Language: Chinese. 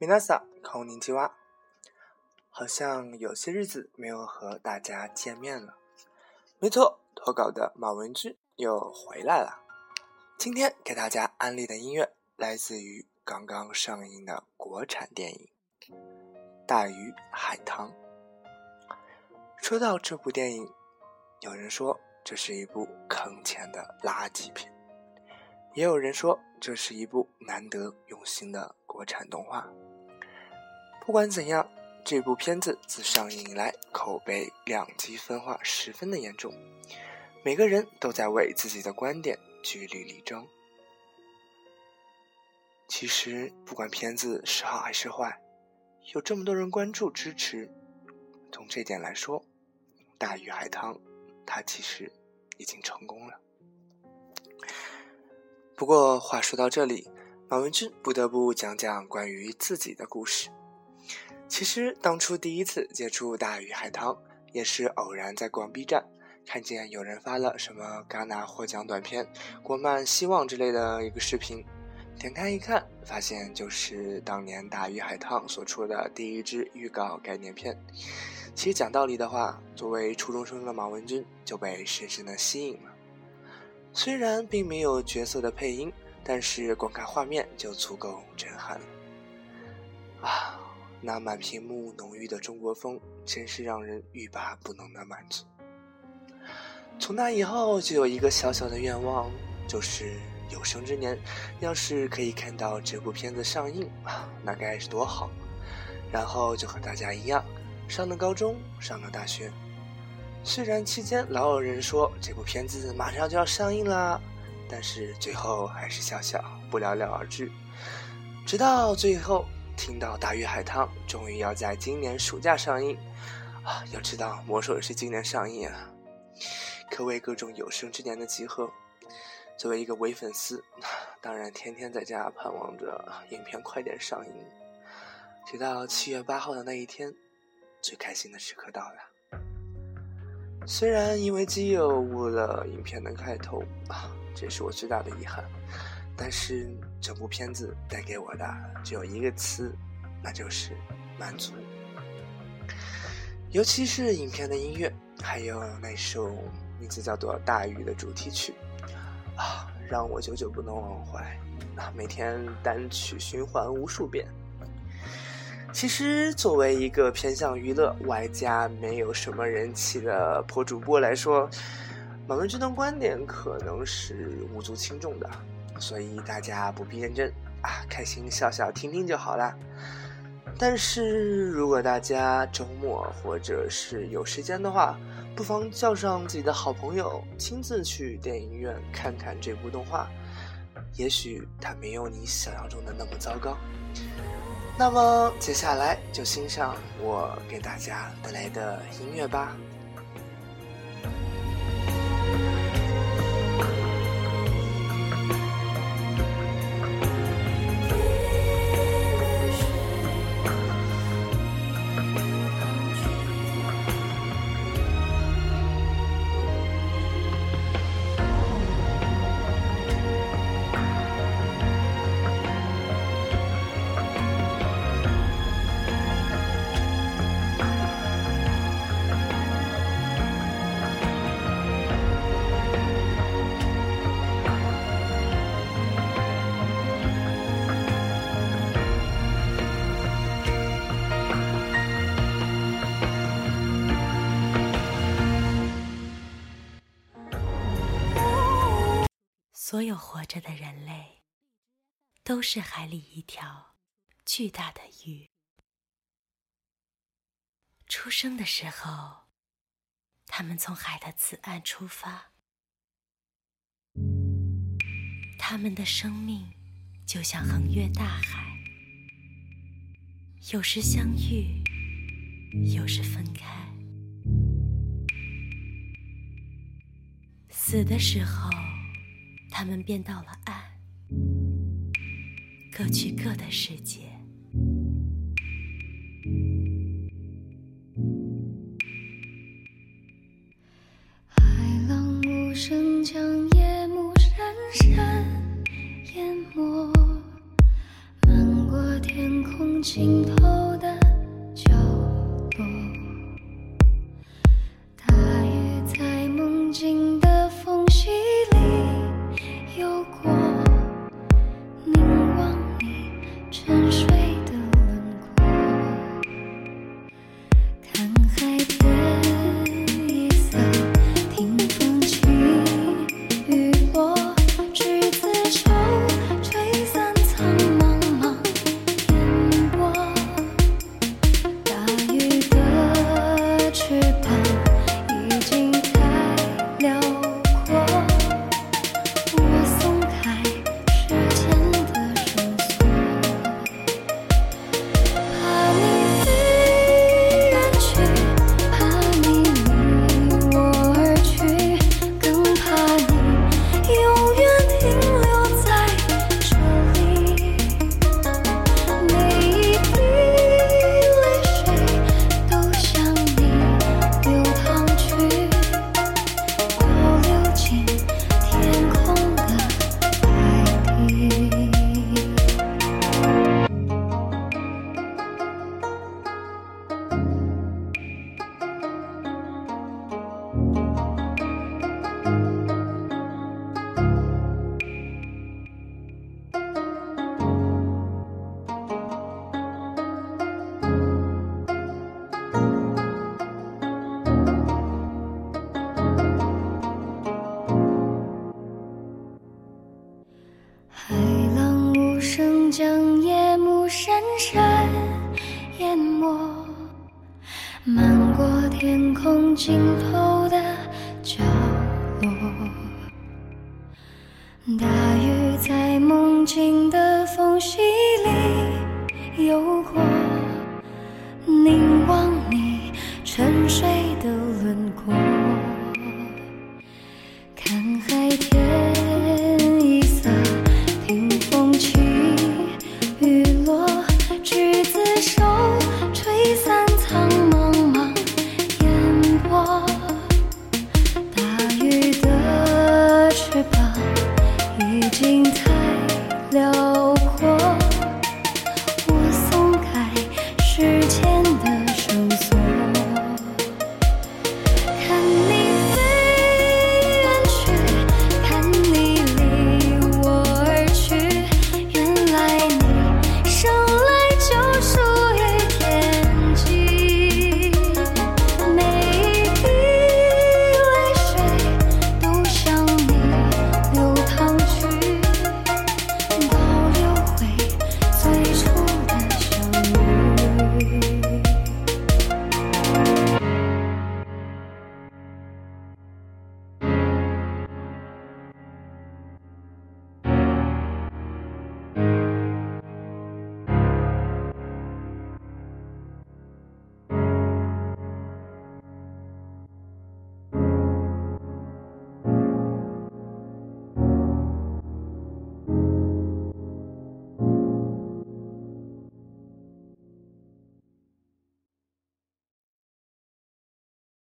米娜萨康宁基娃，好像有些日子没有和大家见面了。没错，投稿的马文君又回来了。今天给大家安利的音乐来自于刚刚上映的国产电影《大鱼海棠》。说到这部电影，有人说这是一部坑钱的垃圾片，也有人说这是一部难得用心的国产动画。不管怎样，这部片子自上映以来，口碑两极分化十分的严重，每个人都在为自己的观点据理力争。其实，不管片子是好还是坏，有这么多人关注支持，从这点来说，《大鱼海棠》它其实已经成功了。不过话说到这里，马文君不得不讲讲关于自己的故事。其实当初第一次接触大鱼海棠，也是偶然在逛 B 站，看见有人发了什么戛纳获奖短片、国漫希望之类的一个视频，点开一看，发现就是当年大鱼海棠所出的第一支预告概念片。其实讲道理的话，作为初中生的马文君就被深深的吸引了。虽然并没有角色的配音，但是光看画面就足够震撼了。啊！那满屏幕浓郁的中国风，真是让人欲罢不能的满足。从那以后，就有一个小小的愿望，就是有生之年，要是可以看到这部片子上映，那该是多好！然后就和大家一样，上了高中，上了大学。虽然期间老有人说这部片子马上就要上映啦，但是最后还是笑笑不了了而之。直到最后。听到《大鱼海棠》终于要在今年暑假上映，啊，要知道魔兽也是今年上映啊，可谓各种有生之年的集合。作为一个伪粉丝，当然天天在家盼望着影片快点上映。直到七月八号的那一天，最开心的时刻到了。虽然因为基友误了影片的开头，啊，这是我最大的遗憾。但是整部片子带给我的只有一个词，那就是满足。尤其是影片的音乐，还有那首名字叫做《大鱼》的主题曲，啊，让我久久不能忘怀，啊，每天单曲循环无数遍。其实，作为一个偏向娱乐外加没有什么人气的破主播来说，马文君的观点可能是无足轻重的。所以大家不必认真啊，开心笑笑听听就好啦。但是如果大家周末或者是有时间的话，不妨叫上自己的好朋友，亲自去电影院看看这部动画。也许它没有你想象中的那么糟糕。那么接下来就欣赏我给大家带来的音乐吧。所有活着的人类，都是海里一条巨大的鱼。出生的时候，他们从海的此岸出发，他们的生命就像横越大海，有时相遇，有时分开。死的时候。他们便到了爱各去各的世界。海浪无声将夜幕深深淹没。漫过天空尽头。将夜幕深深淹没，漫过天空尽头的角落。大雨在梦境的缝隙里游过，凝。